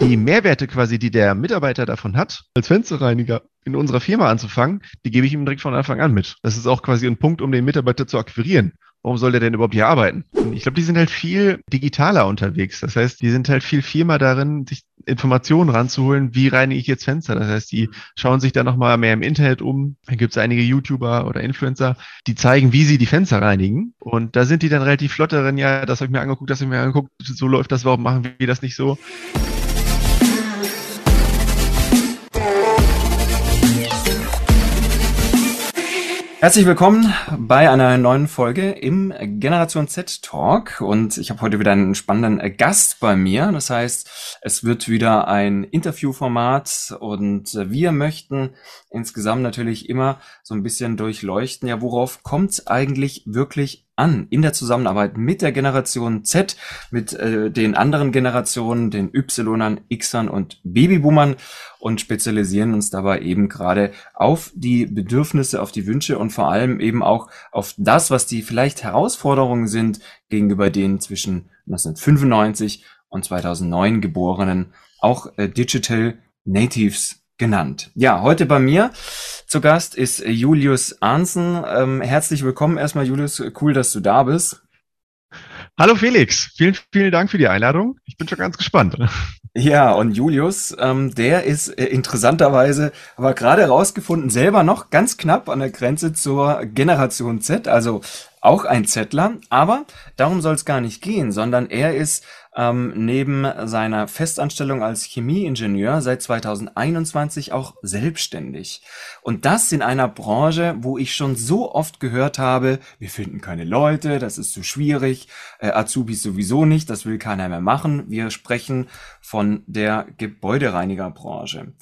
die Mehrwerte quasi, die der Mitarbeiter davon hat, als Fensterreiniger in unserer Firma anzufangen, die gebe ich ihm direkt von Anfang an mit. Das ist auch quasi ein Punkt, um den Mitarbeiter zu akquirieren. Warum soll der denn überhaupt hier arbeiten? Ich glaube, die sind halt viel digitaler unterwegs. Das heißt, die sind halt viel firmer darin, sich Informationen ranzuholen, wie reinige ich jetzt Fenster. Das heißt, die schauen sich da nochmal mehr im Internet um. Da gibt es einige YouTuber oder Influencer, die zeigen, wie sie die Fenster reinigen. Und da sind die dann relativ flott darin, ja, das habe ich mir angeguckt, das habe ich mir angeguckt, so läuft das, warum machen wir das nicht so? Herzlich willkommen bei einer neuen Folge im Generation Z Talk. Und ich habe heute wieder einen spannenden Gast bei mir. Das heißt, es wird wieder ein Interviewformat. Und wir möchten insgesamt natürlich immer so ein bisschen durchleuchten, ja, worauf kommt es eigentlich wirklich an in der Zusammenarbeit mit der Generation Z, mit äh, den anderen Generationen, den Ynern, Xern und Babyboomern und spezialisieren uns dabei eben gerade auf die Bedürfnisse, auf die Wünsche und vor allem eben auch auf das, was die vielleicht Herausforderungen sind gegenüber den zwischen 1995 und 2009 geborenen, auch äh, Digital Natives genannt. Ja, heute bei mir zu Gast ist Julius Arnsen. Ähm, herzlich willkommen erstmal, Julius. Cool, dass du da bist. Hallo Felix, vielen, vielen Dank für die Einladung. Ich bin schon ganz gespannt. Ja, und Julius, ähm, der ist äh, interessanterweise aber gerade herausgefunden, selber noch ganz knapp an der Grenze zur Generation Z, also auch ein Zettler. Aber darum soll es gar nicht gehen, sondern er ist ähm, neben seiner Festanstellung als Chemieingenieur seit 2021 auch selbstständig. Und das in einer Branche, wo ich schon so oft gehört habe, wir finden keine Leute, das ist zu schwierig, äh, Azubis sowieso nicht, das will keiner mehr machen. Wir sprechen von der Gebäudereinigerbranche.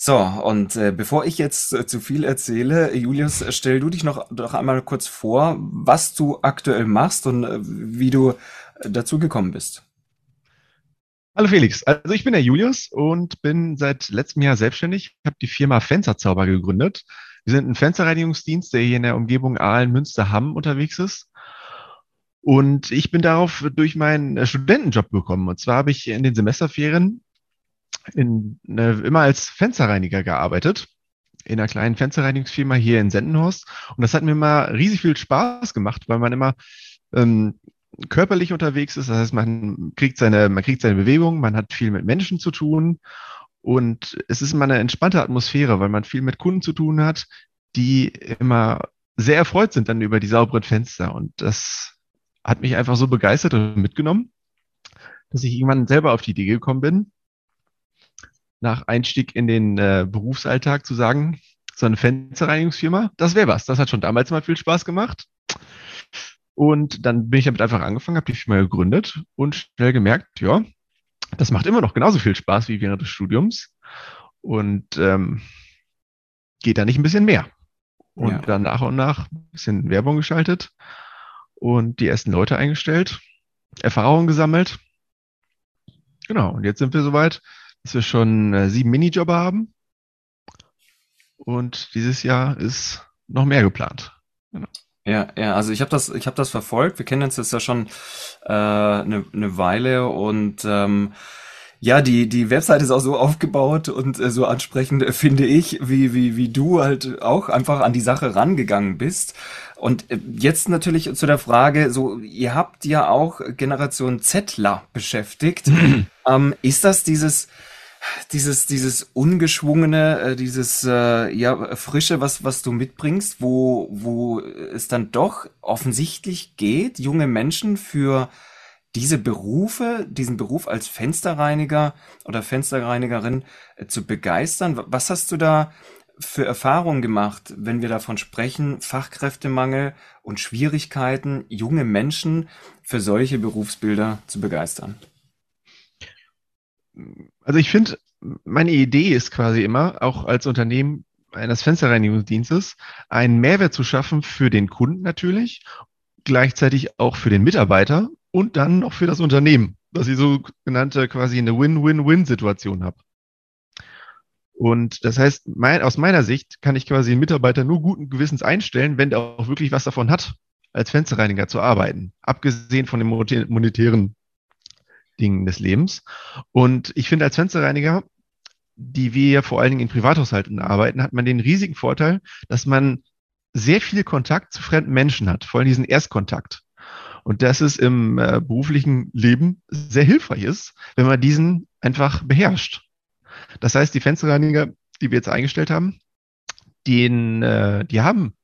So, und äh, bevor ich jetzt äh, zu viel erzähle, Julius, stell du dich noch doch einmal kurz vor, was du aktuell machst und äh, wie du äh, dazu gekommen bist. Hallo Felix, also ich bin der Julius und bin seit letztem Jahr selbstständig. Ich habe die Firma Fensterzauber gegründet. Wir sind ein Fensterreinigungsdienst, der hier in der Umgebung Aalen, Münster, Hamm unterwegs ist. Und ich bin darauf durch meinen äh, Studentenjob gekommen. Und zwar habe ich in den Semesterferien in, äh, immer als Fensterreiniger gearbeitet in einer kleinen Fensterreinigungsfirma hier in Sendenhorst. Und das hat mir immer riesig viel Spaß gemacht, weil man immer ähm, körperlich unterwegs ist. Das heißt, man kriegt seine, man kriegt seine Bewegung, man hat viel mit Menschen zu tun und es ist immer eine entspannte Atmosphäre, weil man viel mit Kunden zu tun hat, die immer sehr erfreut sind dann über die sauberen Fenster. Und das hat mich einfach so begeistert und mitgenommen, dass ich irgendwann selber auf die Idee gekommen bin, nach Einstieg in den äh, Berufsalltag zu sagen, so eine Fensterreinigungsfirma, das wäre was. Das hat schon damals mal viel Spaß gemacht. Und dann bin ich damit einfach angefangen, habe die Firma gegründet und schnell gemerkt, ja, das macht immer noch genauso viel Spaß wie während des Studiums. Und ähm, geht da nicht ein bisschen mehr. Und ja. dann nach und nach ein bisschen Werbung geschaltet und die ersten Leute eingestellt, Erfahrungen gesammelt. Genau, und jetzt sind wir soweit, dass wir schon äh, sieben Minijobber haben. Und dieses Jahr ist noch mehr geplant. Genau. Ja, ja, also ich habe das, ich habe das verfolgt. Wir kennen uns jetzt ja schon eine äh, ne, ne Weile und ähm, ja, die die Website ist auch so aufgebaut und äh, so ansprechend äh, finde ich, wie wie wie du halt auch einfach an die Sache rangegangen bist. Und äh, jetzt natürlich zu der Frage, so ihr habt ja auch Generation Zettler beschäftigt. ähm, ist das dieses dieses, dieses ungeschwungene, äh, dieses äh, ja, frische, was, was du mitbringst, wo, wo es dann doch offensichtlich geht, junge Menschen für diese Berufe, diesen Beruf als Fensterreiniger oder Fensterreinigerin äh, zu begeistern. Was hast du da für Erfahrungen gemacht, wenn wir davon sprechen, Fachkräftemangel und Schwierigkeiten, junge Menschen für solche Berufsbilder zu begeistern? Also ich finde, meine Idee ist quasi immer, auch als Unternehmen eines Fensterreinigungsdienstes, einen Mehrwert zu schaffen für den Kunden natürlich, gleichzeitig auch für den Mitarbeiter und dann noch für das Unternehmen, dass ich so genannte quasi eine Win-Win-Win-Situation habe. Und das heißt, mein, aus meiner Sicht kann ich quasi einen Mitarbeiter nur guten Gewissens einstellen, wenn der auch wirklich was davon hat, als Fensterreiniger zu arbeiten, abgesehen von den monetären Dingen des Lebens. Und ich finde, als Fensterreiniger, die wir vor allen Dingen in Privathaushalten arbeiten, hat man den riesigen Vorteil, dass man sehr viel Kontakt zu fremden Menschen hat, vor allem diesen Erstkontakt. Und dass es im äh, beruflichen Leben sehr hilfreich ist, wenn man diesen einfach beherrscht. Das heißt, die Fensterreiniger, die wir jetzt eingestellt haben, den, äh, die haben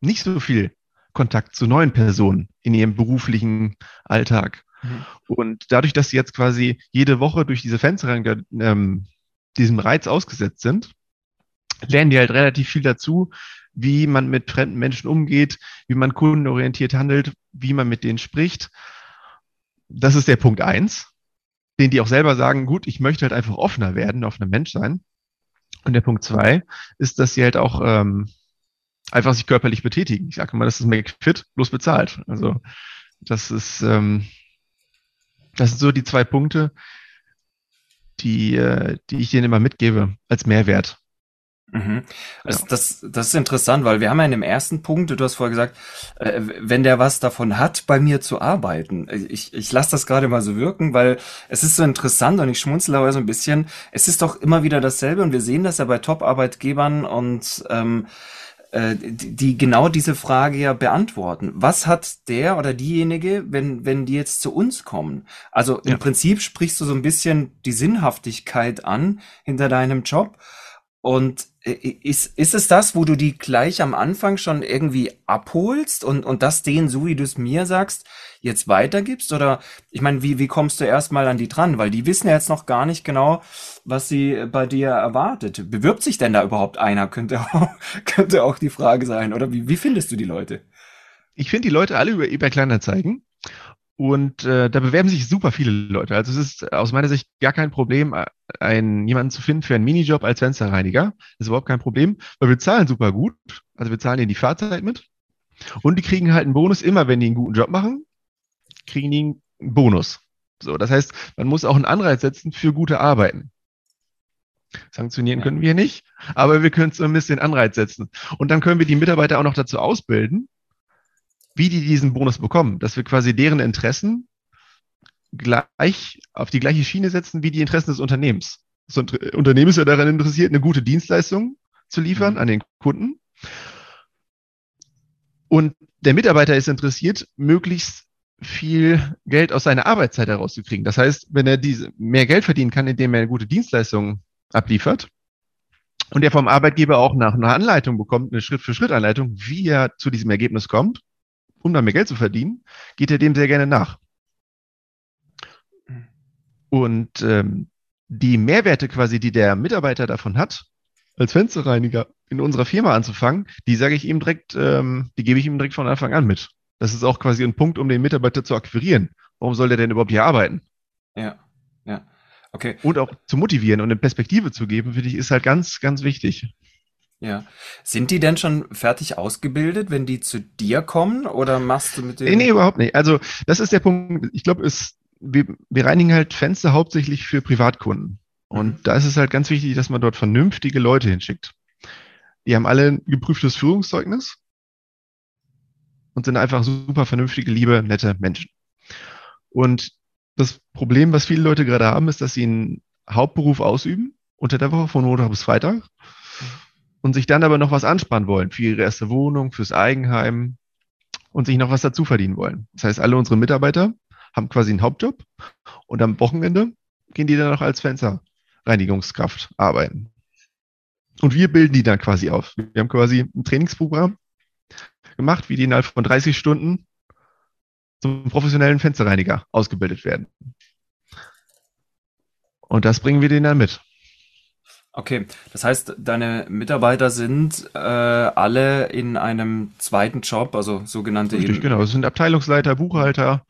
nicht so viel Kontakt zu neuen Personen in ihrem beruflichen Alltag. Mhm. Und dadurch, dass sie jetzt quasi jede Woche durch diese Fensterreiniger ähm, diesem Reiz ausgesetzt sind, lernen die halt relativ viel dazu, wie man mit fremden Menschen umgeht, wie man kundenorientiert handelt, wie man mit denen spricht. Das ist der Punkt eins, den die auch selber sagen, gut, ich möchte halt einfach offener werden, offener Mensch sein. Und der Punkt zwei ist, dass sie halt auch ähm, einfach sich körperlich betätigen. Ich sage immer, das ist McFit, bloß bezahlt. Also das ist, ähm, das sind so die zwei Punkte, die, äh, die ich denen immer mitgebe als Mehrwert. Mhm. Also ja. das, das ist interessant, weil wir haben ja in dem ersten Punkt, du hast vorher gesagt, äh, wenn der was davon hat, bei mir zu arbeiten. Ich, ich lasse das gerade mal so wirken, weil es ist so interessant und ich schmunzle aber so ein bisschen. Es ist doch immer wieder dasselbe und wir sehen das ja bei Top-Arbeitgebern und ähm, äh, die, die genau diese Frage ja beantworten. Was hat der oder diejenige, wenn, wenn die jetzt zu uns kommen? Also im ja. Prinzip sprichst du so ein bisschen die Sinnhaftigkeit an hinter deinem Job. Und äh, ist, ist es das, wo du die gleich am Anfang schon irgendwie abholst und, und das denen, so wie du es mir sagst, jetzt weitergibst? Oder ich meine, wie, wie kommst du erstmal an die dran? Weil die wissen ja jetzt noch gar nicht genau, was sie bei dir erwartet. Bewirbt sich denn da überhaupt einer? Könnte auch, könnte auch die Frage sein. Oder wie, wie findest du die Leute? Ich finde die Leute alle über eBay Kleinanzeigen. Und äh, da bewerben sich super viele Leute. Also es ist aus meiner Sicht gar kein Problem, einen, jemanden zu finden für einen Minijob als Fensterreiniger. Das ist überhaupt kein Problem, weil wir zahlen super gut. Also wir zahlen ihnen die Fahrzeit mit. Und die kriegen halt einen Bonus immer, wenn die einen guten Job machen, kriegen die einen Bonus. So, das heißt, man muss auch einen Anreiz setzen für gute Arbeiten. Sanktionieren ja. können wir nicht, aber wir können zumindest den Anreiz setzen. Und dann können wir die Mitarbeiter auch noch dazu ausbilden, wie die diesen Bonus bekommen, dass wir quasi deren Interessen gleich auf die gleiche Schiene setzen wie die Interessen des Unternehmens. Das Unternehmen ist ja daran interessiert, eine gute Dienstleistung zu liefern mhm. an den Kunden. Und der Mitarbeiter ist interessiert, möglichst viel Geld aus seiner Arbeitszeit herauszukriegen. Das heißt, wenn er diese mehr Geld verdienen kann, indem er eine gute Dienstleistung abliefert und er vom Arbeitgeber auch nach einer Anleitung bekommt, eine Schritt-für-Schritt-Anleitung, wie er zu diesem Ergebnis kommt, um dann mehr Geld zu verdienen, geht er dem sehr gerne nach. Und ähm, die Mehrwerte quasi, die der Mitarbeiter davon hat, als Fensterreiniger in unserer Firma anzufangen, die sage ich ihm direkt, ähm, die gebe ich ihm direkt von Anfang an mit. Das ist auch quasi ein Punkt, um den Mitarbeiter zu akquirieren. Warum soll der denn überhaupt hier arbeiten? Ja, ja. Okay. Und auch zu motivieren und eine Perspektive zu geben, finde ich, ist halt ganz, ganz wichtig. Ja. Sind die denn schon fertig ausgebildet, wenn die zu dir kommen oder machst du mit denen? Nee, nee, überhaupt nicht. Also, das ist der Punkt. Ich glaube, es wir, wir reinigen halt Fenster hauptsächlich für Privatkunden. Und mhm. da ist es halt ganz wichtig, dass man dort vernünftige Leute hinschickt. Die haben alle ein geprüftes Führungszeugnis und sind einfach super vernünftige, liebe, nette Menschen. Und das Problem, was viele Leute gerade haben, ist, dass sie einen Hauptberuf ausüben, unter der Woche von Montag bis Freitag, und sich dann aber noch was ansparen wollen für ihre erste Wohnung, fürs Eigenheim und sich noch was dazu verdienen wollen. Das heißt, alle unsere Mitarbeiter haben quasi einen Hauptjob und am Wochenende gehen die dann noch als Fensterreinigungskraft arbeiten. Und wir bilden die dann quasi auf. Wir haben quasi ein Trainingsprogramm gemacht, wie die innerhalb von 30 Stunden zum professionellen Fensterreiniger ausgebildet werden. Und das bringen wir denen dann mit. Okay, das heißt, deine Mitarbeiter sind äh, alle in einem zweiten Job, also sogenannte. Richtig, genau. Es sind Abteilungsleiter, Buchhalter,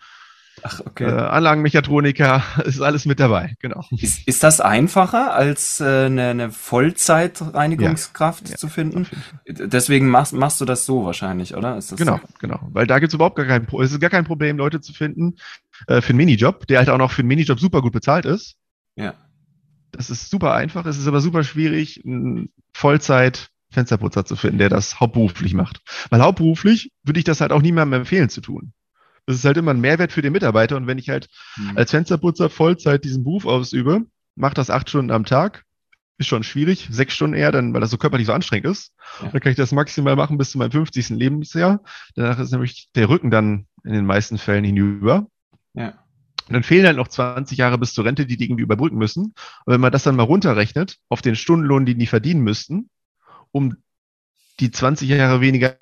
Ach, okay. Äh, Anlagenmechatroniker, ist alles mit dabei, genau. Ist, ist das einfacher, als äh, eine, eine Vollzeitreinigungskraft ja, zu finden? Ja, Deswegen machst, machst du das so wahrscheinlich, oder? genau, so? genau. Weil da gibt es überhaupt gar kein, es ist gar kein Problem, Leute zu finden äh, für einen Minijob, der halt auch noch für einen Minijob super gut bezahlt ist. Ja. Das ist super einfach, es ist aber super schwierig, einen Vollzeit Fensterputzer zu finden, der das hauptberuflich macht. Weil hauptberuflich würde ich das halt auch niemandem empfehlen zu tun Das ist halt immer ein Mehrwert für den Mitarbeiter. Und wenn ich halt mhm. als Fensterputzer Vollzeit diesen Beruf ausübe, mache das acht Stunden am Tag, ist schon schwierig, sechs Stunden eher, dann, weil das so körperlich so anstrengend ist. Ja. Dann kann ich das maximal machen bis zu meinem 50. Lebensjahr. Danach ist nämlich der Rücken dann in den meisten Fällen hinüber. Ja. Und dann fehlen halt noch 20 Jahre bis zur Rente, die die irgendwie überbrücken müssen. Und wenn man das dann mal runterrechnet auf den Stundenlohn, den die verdienen müssten, um die 20 Jahre weniger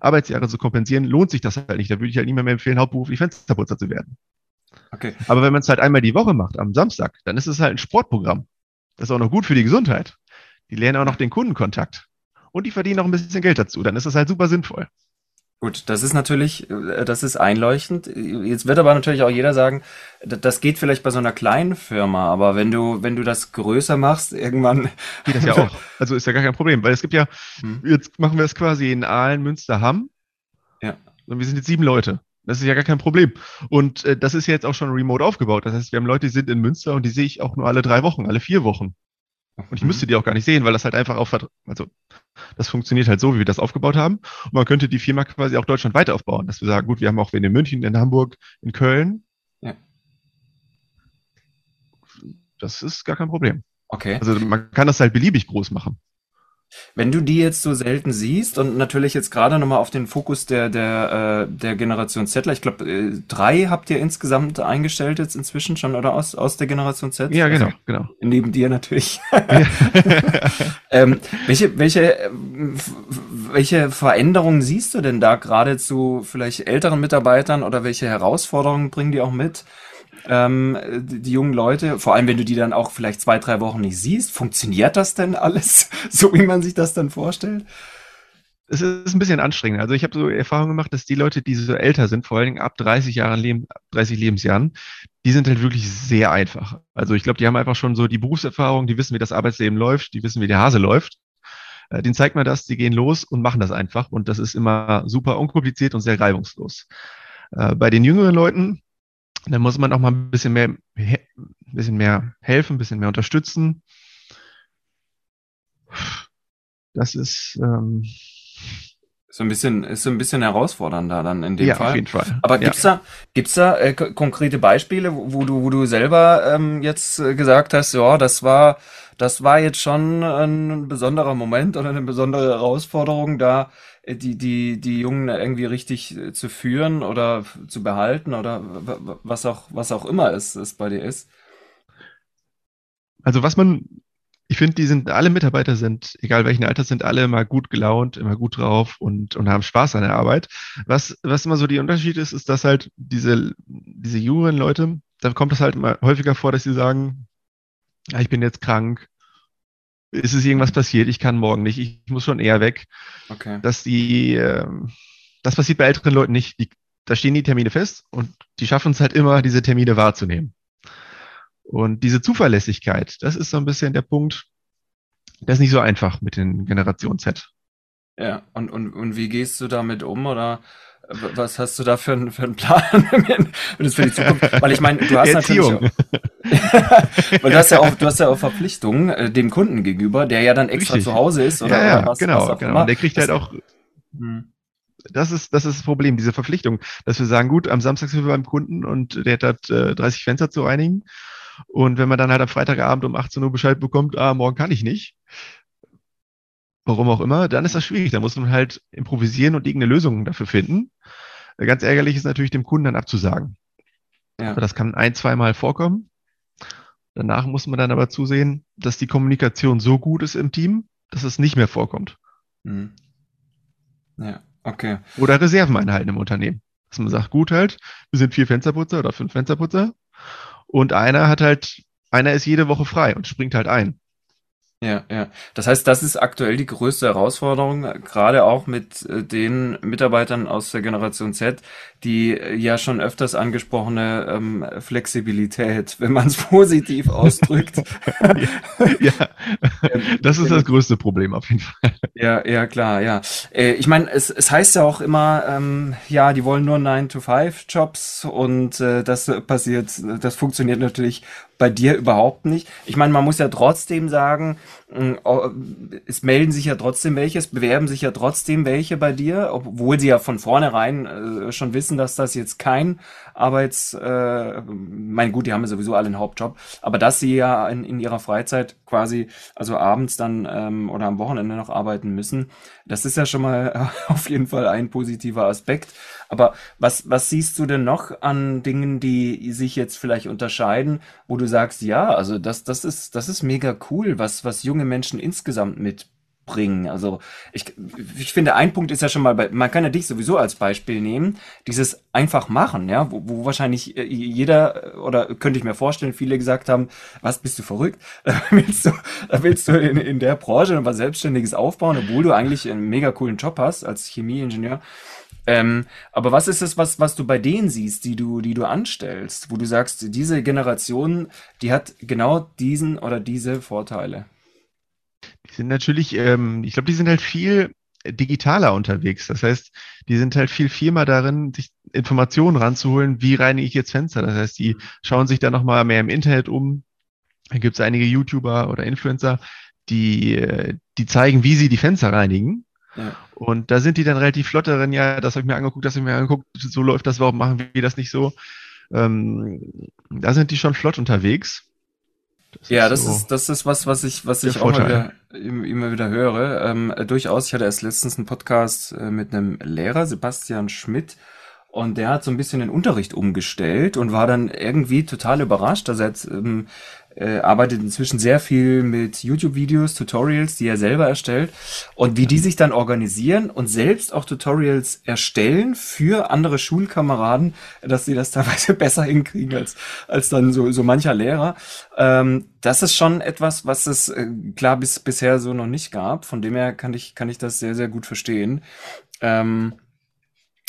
Arbeitsjahre zu kompensieren, lohnt sich das halt nicht. Da würde ich halt niemand mehr empfehlen, hauptberuflich Fensterputzer zu werden. Okay. Aber wenn man es halt einmal die Woche macht, am Samstag, dann ist es halt ein Sportprogramm. Das ist auch noch gut für die Gesundheit. Die lernen auch noch den Kundenkontakt. Und die verdienen auch ein bisschen Geld dazu. Dann ist das halt super sinnvoll. Gut, das ist natürlich, äh, das ist einleuchtend. Jetzt wird aber natürlich auch jeder sagen, das geht vielleicht bei so einer kleinen Firma, aber wenn du, wenn du das größer machst, irgendwann. Geht das ja auch. Also ist ja gar kein Problem, weil es gibt ja, hm. jetzt machen wir es quasi in Aalen, Münster, Hamm. Ja. Und wir sind jetzt sieben Leute. Das ist ja gar kein Problem. Und äh, das ist jetzt auch schon remote aufgebaut. Das heißt, wir haben Leute, die sind in Münster und die sehe ich auch nur alle drei Wochen, alle vier Wochen. Und ich müsste die auch gar nicht sehen, weil das halt einfach auf, also das funktioniert halt so, wie wir das aufgebaut haben. Und man könnte die Firma quasi auch deutschlandweit aufbauen, dass wir sagen, gut, wir haben auch wen in München, in Hamburg, in Köln. Ja. Das ist gar kein Problem. Okay. Also man kann das halt beliebig groß machen. Wenn du die jetzt so selten siehst und natürlich jetzt gerade nochmal auf den Fokus der, der, äh, der Generation Z, ich glaube, äh, drei habt ihr insgesamt eingestellt jetzt inzwischen schon oder aus, aus der Generation Z? Ja, genau, also, genau. Neben dir natürlich. ähm, welche, welche, welche Veränderungen siehst du denn da gerade zu vielleicht älteren Mitarbeitern oder welche Herausforderungen bringen die auch mit? Ähm, die, jungen Leute, vor allem wenn du die dann auch vielleicht zwei, drei Wochen nicht siehst, funktioniert das denn alles, so wie man sich das dann vorstellt? Es ist ein bisschen anstrengend. Also ich habe so Erfahrung gemacht, dass die Leute, die so älter sind, vor allen Dingen ab 30 Jahren Leben, 30 Lebensjahren, die sind halt wirklich sehr einfach. Also ich glaube, die haben einfach schon so die Berufserfahrung, die wissen, wie das Arbeitsleben läuft, die wissen, wie der Hase läuft. Äh, den zeigt man das, die gehen los und machen das einfach. Und das ist immer super unkompliziert und sehr reibungslos. Äh, bei den jüngeren Leuten, dann muss man auch mal ein bisschen mehr, ein bisschen mehr helfen, ein bisschen mehr unterstützen. Das ist ähm, so ein bisschen, ist so ein bisschen herausfordernder dann in dem ja, Fall. auf jeden Fall. Aber gibt's ja. da, gibt's da äh, konkrete Beispiele, wo, wo, du, wo du selber ähm, jetzt äh, gesagt hast, ja, das war, das war jetzt schon ein besonderer Moment oder eine besondere Herausforderung, da die, die, die Jungen irgendwie richtig äh, zu führen oder zu behalten oder was auch, was auch immer es, es bei dir ist? Also was man, ich finde, die sind, alle Mitarbeiter sind, egal welchen Alters, sind alle immer gut gelaunt, immer gut drauf und, und haben Spaß an der Arbeit. Was, was immer so die Unterschied ist, ist, dass halt diese, diese jungen Leute, da kommt es halt mal häufiger vor, dass sie sagen, ja, ich bin jetzt krank, ist es irgendwas passiert, ich kann morgen nicht, ich muss schon eher weg. Okay. Dass die, äh, das passiert bei älteren Leuten nicht. Die, da stehen die Termine fest und die schaffen es halt immer, diese Termine wahrzunehmen. Und diese Zuverlässigkeit, das ist so ein bisschen der Punkt, das ist nicht so einfach mit den Generation Z. Ja, und, und, und wie gehst du damit um? Oder was hast du da für, einen, für einen Plan das für die Zukunft? Weil ich meine, du hast Erziehung. natürlich auch, weil du hast ja auch, du hast ja auch Verpflichtungen äh, dem Kunden gegenüber, der ja dann extra Richtig. zu Hause ist oder, ja, ja, oder was, genau, was genau. Immer. Und der kriegt halt auch. Hm. Das ist, das ist das Problem, diese Verpflichtung, dass wir sagen, gut, am Samstag sind wir beim Kunden und der hat äh, 30 Fenster zu reinigen. Und wenn man dann halt am Freitagabend um 18 Uhr Bescheid bekommt, ah, morgen kann ich nicht, warum auch immer, dann ist das schwierig. Da muss man halt improvisieren und irgendeine Lösung dafür finden. Ganz ärgerlich ist natürlich dem Kunden dann abzusagen. Ja. Aber das kann ein, zweimal vorkommen. Danach muss man dann aber zusehen, dass die Kommunikation so gut ist im Team, dass es nicht mehr vorkommt. Mhm. Ja, okay. Oder Reserven einhalten im Unternehmen. Dass man sagt, gut halt, wir sind vier Fensterputzer oder fünf Fensterputzer und einer hat halt, einer ist jede Woche frei und springt halt ein. Ja, ja. Das heißt, das ist aktuell die größte Herausforderung, gerade auch mit äh, den Mitarbeitern aus der Generation Z, die äh, ja schon öfters angesprochene ähm, Flexibilität, wenn man es positiv ausdrückt. ja, ja. Das ist das größte Problem auf jeden Fall. Ja, ja, klar, ja. Äh, ich meine, es, es heißt ja auch immer, ähm, ja, die wollen nur 9-to-5-Jobs und das passiert, das funktioniert natürlich bei dir überhaupt nicht. Ich meine, man muss ja trotzdem sagen, mm, es melden sich ja trotzdem welche, es bewerben sich ja trotzdem welche bei dir, obwohl sie ja von vornherein äh, schon wissen, dass das jetzt kein Arbeits, äh, mein gut, die haben ja sowieso alle einen Hauptjob, aber dass sie ja in, in ihrer Freizeit quasi, also abends dann ähm, oder am Wochenende noch arbeiten müssen, das ist ja schon mal auf jeden Fall ein positiver Aspekt. Aber was, was siehst du denn noch an Dingen, die sich jetzt vielleicht unterscheiden, wo du sagst, ja, also das, das ist, das ist mega cool, was, was junge Menschen insgesamt mitbringen. Also ich, ich finde, ein Punkt ist ja schon mal, bei, man kann ja dich sowieso als Beispiel nehmen, dieses einfach machen, ja, wo, wo wahrscheinlich äh, jeder oder könnte ich mir vorstellen, viele gesagt haben, was bist du verrückt? Willst du, willst du in, in der Branche was Selbstständiges aufbauen, obwohl du eigentlich einen mega coolen Job hast als Chemieingenieur. Ähm, aber was ist es, was, was du bei denen siehst, die du, die du anstellst, wo du sagst, diese Generation, die hat genau diesen oder diese Vorteile? Die sind natürlich, ähm, ich glaube, die sind halt viel digitaler unterwegs. Das heißt, die sind halt viel firmer darin, sich Informationen ranzuholen, wie reinige ich jetzt Fenster. Das heißt, die schauen sich da nochmal mehr im Internet um. Da gibt es einige YouTuber oder Influencer, die, äh, die zeigen, wie sie die Fenster reinigen. Und da sind die dann relativ flott darin, ja, das habe ich mir angeguckt, das habe ich mir angeguckt, so läuft das, warum machen wir das nicht so? Ähm, da sind die schon flott unterwegs. Das ja, ist das so ist das ist was, was ich was ich auch immer wieder, immer wieder höre. Ähm, durchaus. Ich hatte erst letztens einen Podcast äh, mit einem Lehrer, Sebastian Schmidt, und der hat so ein bisschen den Unterricht umgestellt und war dann irgendwie total überrascht. Also er hat, ähm, äh, arbeitet inzwischen sehr viel mit YouTube-Videos, Tutorials, die er selber erstellt. Und wie die sich dann organisieren und selbst auch Tutorials erstellen für andere Schulkameraden, dass sie das teilweise besser hinkriegen als, als dann so, so mancher Lehrer. Ähm, das ist schon etwas, was es äh, klar bis, bisher so noch nicht gab. Von dem her kann ich, kann ich das sehr, sehr gut verstehen. Ähm,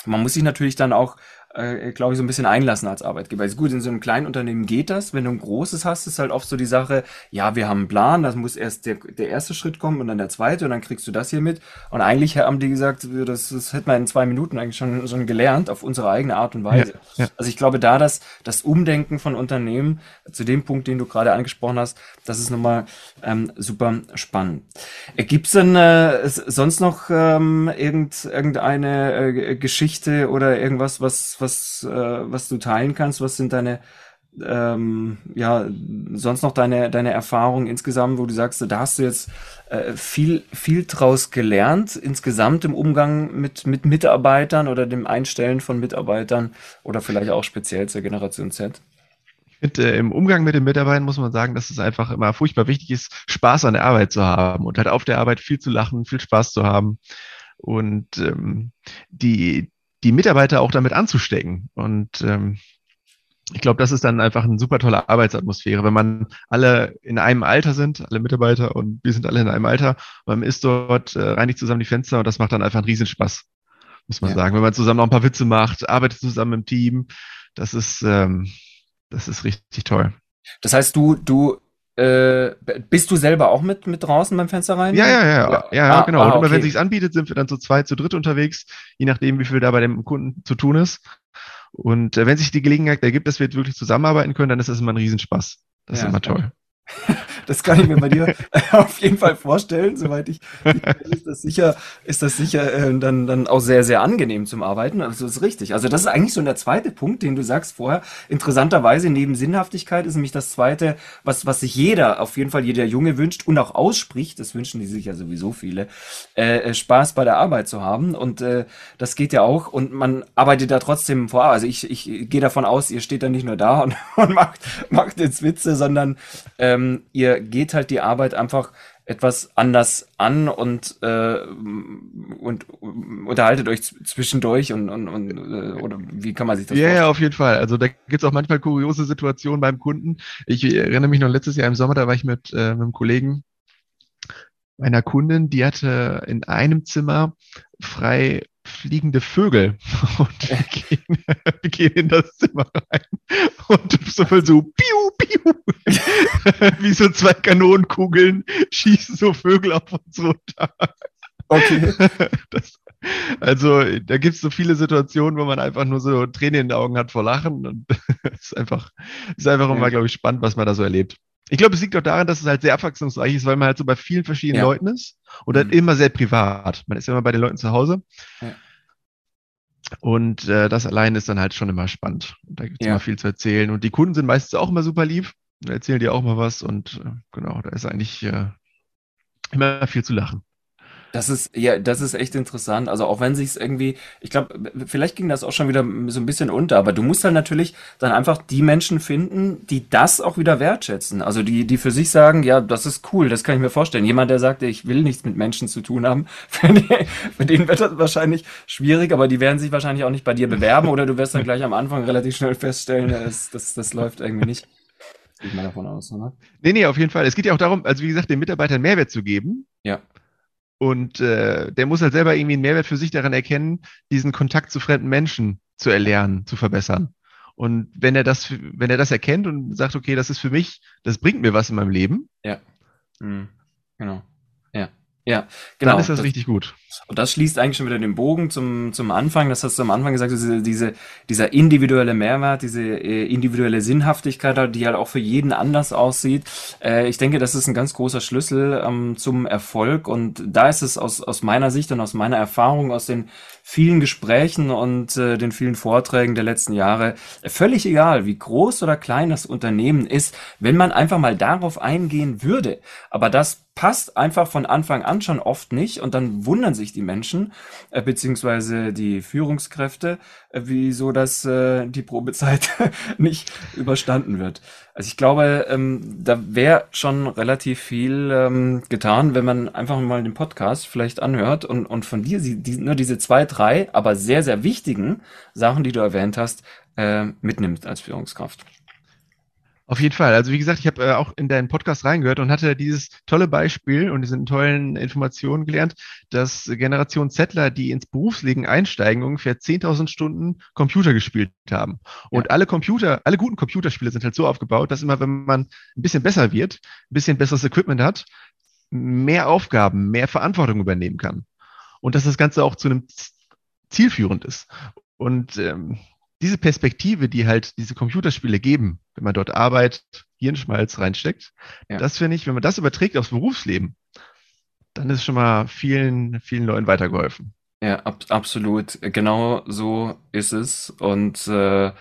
man muss sich natürlich dann auch äh, glaube ich, so ein bisschen einlassen als Arbeitgeber. Also gut, in so einem kleinen Unternehmen geht das. Wenn du ein großes hast, ist halt oft so die Sache, ja, wir haben einen Plan, das muss erst der, der erste Schritt kommen und dann der zweite und dann kriegst du das hier mit. Und eigentlich haben die gesagt, das, das hätte man in zwei Minuten eigentlich schon, schon gelernt, auf unsere eigene Art und Weise. Ja, ja. Also ich glaube, da das, das Umdenken von Unternehmen zu dem Punkt, den du gerade angesprochen hast, das ist nochmal ähm, super spannend. Äh, Gibt es denn äh, sonst noch ähm, irgend, irgendeine äh, Geschichte oder irgendwas, was, was, äh, was du teilen kannst? Was sind deine, ähm, ja, sonst noch deine, deine Erfahrungen insgesamt, wo du sagst, da hast du jetzt äh, viel, viel draus gelernt, insgesamt im Umgang mit, mit Mitarbeitern oder dem Einstellen von Mitarbeitern oder vielleicht auch speziell zur Generation Z? Finde, äh, im Umgang mit den Mitarbeitern muss man sagen, dass es einfach immer furchtbar wichtig ist, Spaß an der Arbeit zu haben und halt auf der Arbeit viel zu lachen, viel Spaß zu haben und ähm, die, die Mitarbeiter auch damit anzustecken. Und ähm, ich glaube, das ist dann einfach eine super tolle Arbeitsatmosphäre, wenn man alle in einem Alter sind, alle Mitarbeiter und wir sind alle in einem Alter, man ist dort, äh, reinigt zusammen die Fenster und das macht dann einfach einen Riesenspaß, muss man ja. sagen. Wenn man zusammen noch ein paar Witze macht, arbeitet zusammen im Team, das ist, ähm, das ist richtig toll. Das heißt, du, du äh, bist du selber auch mit, mit draußen beim Fenster rein? Ja, ja, ja, ja, ja ah, genau. Ah, und immer okay. wenn sich's anbietet, sind wir dann zu zweit, zu dritt unterwegs, je nachdem, wie viel da bei dem Kunden zu tun ist. Und äh, wenn sich die Gelegenheit ergibt, dass wir wirklich zusammenarbeiten können, dann ist das immer ein Riesenspaß. Das ja, ist immer toll. Das kann ich mir bei dir auf jeden Fall vorstellen. Soweit ich, ist das sicher, ist das sicher äh, dann, dann auch sehr, sehr angenehm zum Arbeiten. Also das ist richtig. Also das ist eigentlich so der zweite Punkt, den du sagst vorher. Interessanterweise neben Sinnhaftigkeit ist nämlich das zweite, was, was sich jeder, auf jeden Fall jeder Junge wünscht und auch ausspricht. Das wünschen die sich ja sowieso viele, äh, äh Spaß bei der Arbeit zu haben. Und äh, das geht ja auch. Und man arbeitet da trotzdem vor. Also ich, ich gehe davon aus, ihr steht da nicht nur da und, und macht, macht jetzt Witze, sondern ähm, ihr geht halt die Arbeit einfach etwas anders an und, äh, und unterhaltet euch zwischendurch und, und, und äh, oder wie kann man sich das ja, vorstellen? Ja, auf jeden Fall. Also da gibt es auch manchmal kuriose Situationen beim Kunden. Ich erinnere mich noch letztes Jahr im Sommer, da war ich mit, äh, mit einem Kollegen meiner Kundin, die hatte in einem Zimmer frei fliegende Vögel und wir gehen, wir gehen in das Zimmer rein und so voll so piu, piu, wie so zwei Kanonenkugeln schießen so Vögel auf uns runter. Okay. Das, Also da gibt es so viele Situationen, wo man einfach nur so Tränen in den Augen hat vor Lachen. Und es ist einfach, ist einfach immer, glaube ich, spannend, was man da so erlebt. Ich glaube, es liegt auch daran, dass es halt sehr abwechslungsreich ist, weil man halt so bei vielen verschiedenen ja. Leuten ist und dann mhm. immer sehr privat. Man ist immer bei den Leuten zu Hause. Ja. Und äh, das allein ist dann halt schon immer spannend. Und da gibt es ja. immer viel zu erzählen. Und die Kunden sind meistens auch immer super lieb. Da erzählen die auch mal was. Und äh, genau, da ist eigentlich äh, immer viel zu lachen. Das ist, ja, das ist echt interessant. Also auch wenn sich's irgendwie, ich glaube, vielleicht ging das auch schon wieder so ein bisschen unter, aber du musst halt natürlich dann einfach die Menschen finden, die das auch wieder wertschätzen. Also die, die für sich sagen, ja, das ist cool, das kann ich mir vorstellen. Jemand, der sagt, ich will nichts mit Menschen zu tun haben, für, die, für den wird das wahrscheinlich schwierig, aber die werden sich wahrscheinlich auch nicht bei dir bewerben oder du wirst dann gleich am Anfang relativ schnell feststellen, das, das, das läuft irgendwie nicht. Ich mal davon aus, oder? Nee, nee, auf jeden Fall. Es geht ja auch darum, also wie gesagt, den Mitarbeitern Mehrwert zu geben. Ja. Und äh, der muss halt selber irgendwie einen Mehrwert für sich daran erkennen, diesen Kontakt zu fremden Menschen zu erlernen, zu verbessern. Und wenn er das, wenn er das erkennt und sagt, okay, das ist für mich, das bringt mir was in meinem Leben. Ja. Mhm. Genau. Ja, genau. Dann ist das, das, richtig gut. Und das schließt eigentlich schon wieder den Bogen zum, zum Anfang. Das hast du am Anfang gesagt, diese, diese, dieser individuelle Mehrwert, diese äh, individuelle Sinnhaftigkeit, die halt auch für jeden anders aussieht. Äh, ich denke, das ist ein ganz großer Schlüssel ähm, zum Erfolg. Und da ist es aus, aus meiner Sicht und aus meiner Erfahrung, aus den vielen Gesprächen und äh, den vielen Vorträgen der letzten Jahre völlig egal, wie groß oder klein das Unternehmen ist, wenn man einfach mal darauf eingehen würde. Aber das passt einfach von Anfang an schon oft nicht und dann wundern sich die Menschen äh, beziehungsweise die Führungskräfte, äh, wieso das äh, die Probezeit nicht überstanden wird. Also ich glaube, ähm, da wäre schon relativ viel ähm, getan, wenn man einfach mal den Podcast vielleicht anhört und, und von dir die, nur diese zwei, drei, aber sehr, sehr wichtigen Sachen, die du erwähnt hast, äh, mitnimmt als Führungskraft. Auf jeden Fall. Also wie gesagt, ich habe äh, auch in deinen Podcast reingehört und hatte dieses tolle Beispiel und diese tollen Informationen gelernt, dass Generation Zettler, die ins Berufsleben einsteigen, ungefähr 10.000 Stunden Computer gespielt haben. Und ja. alle Computer, alle guten Computerspiele sind halt so aufgebaut, dass immer, wenn man ein bisschen besser wird, ein bisschen besseres Equipment hat, mehr Aufgaben, mehr Verantwortung übernehmen kann. Und dass das Ganze auch zu einem zielführend ist. Und ähm, diese Perspektive, die halt diese Computerspiele geben, wenn man dort Arbeit, Hirnschmalz reinsteckt, ja. das finde ich, wenn man das überträgt aufs Berufsleben, dann ist schon mal vielen, vielen Leuten weitergeholfen. Ja, ab, absolut. Genau so ist es. Und äh,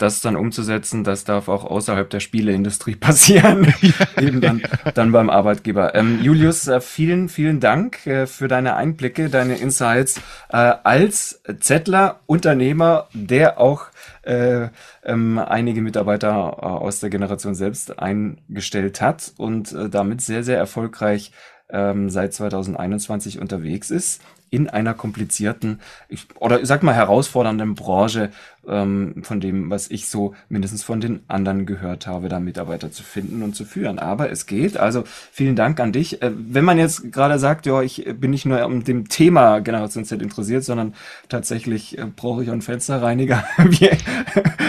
das dann umzusetzen, das darf auch außerhalb der Spieleindustrie passieren, eben dann, dann beim Arbeitgeber. Ähm, Julius, äh, vielen, vielen Dank äh, für deine Einblicke, deine Insights äh, als Zettler, Unternehmer, der auch äh, ähm, einige Mitarbeiter äh, aus der Generation selbst eingestellt hat und äh, damit sehr, sehr erfolgreich ähm, seit 2021 unterwegs ist in einer komplizierten ich, oder sag mal herausfordernden Branche, ähm, von dem, was ich so mindestens von den anderen gehört habe, da Mitarbeiter zu finden und zu führen. Aber es geht. Also vielen Dank an dich. Äh, wenn man jetzt gerade sagt, ja, ich bin nicht nur um dem Thema Generation Z interessiert, sondern tatsächlich äh, brauche ich einen Fensterreiniger. wie,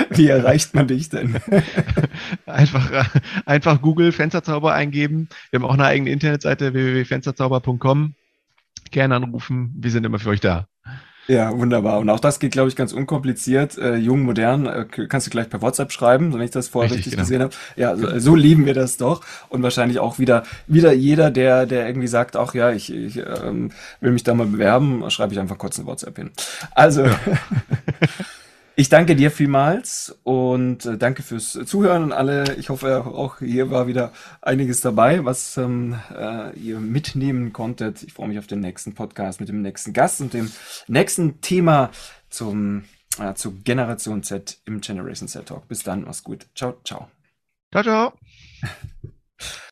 wie erreicht man dich denn? einfach, äh, einfach Google Fensterzauber eingeben. Wir haben auch eine eigene Internetseite www.fensterzauber.com gerne anrufen. Wir sind immer für euch da. Ja, wunderbar. Und auch das geht, glaube ich, ganz unkompliziert. Äh, jung, modern, äh, kannst du gleich per WhatsApp schreiben, wenn ich das vorher richtig, richtig genau. gesehen habe. Ja, so, so, lieben wir das doch. Und wahrscheinlich auch wieder, wieder jeder, der, der irgendwie sagt, ach ja, ich, ich ähm, will mich da mal bewerben, schreibe ich einfach kurz eine WhatsApp hin. Also, ja. Ich danke dir vielmals und äh, danke fürs Zuhören und alle. Ich hoffe, auch hier war wieder einiges dabei, was ähm, äh, ihr mitnehmen konntet. Ich freue mich auf den nächsten Podcast mit dem nächsten Gast und dem nächsten Thema zum, äh, zu Generation Z im Generation Z Talk. Bis dann, mach's gut. Ciao, ciao. Ciao, ciao.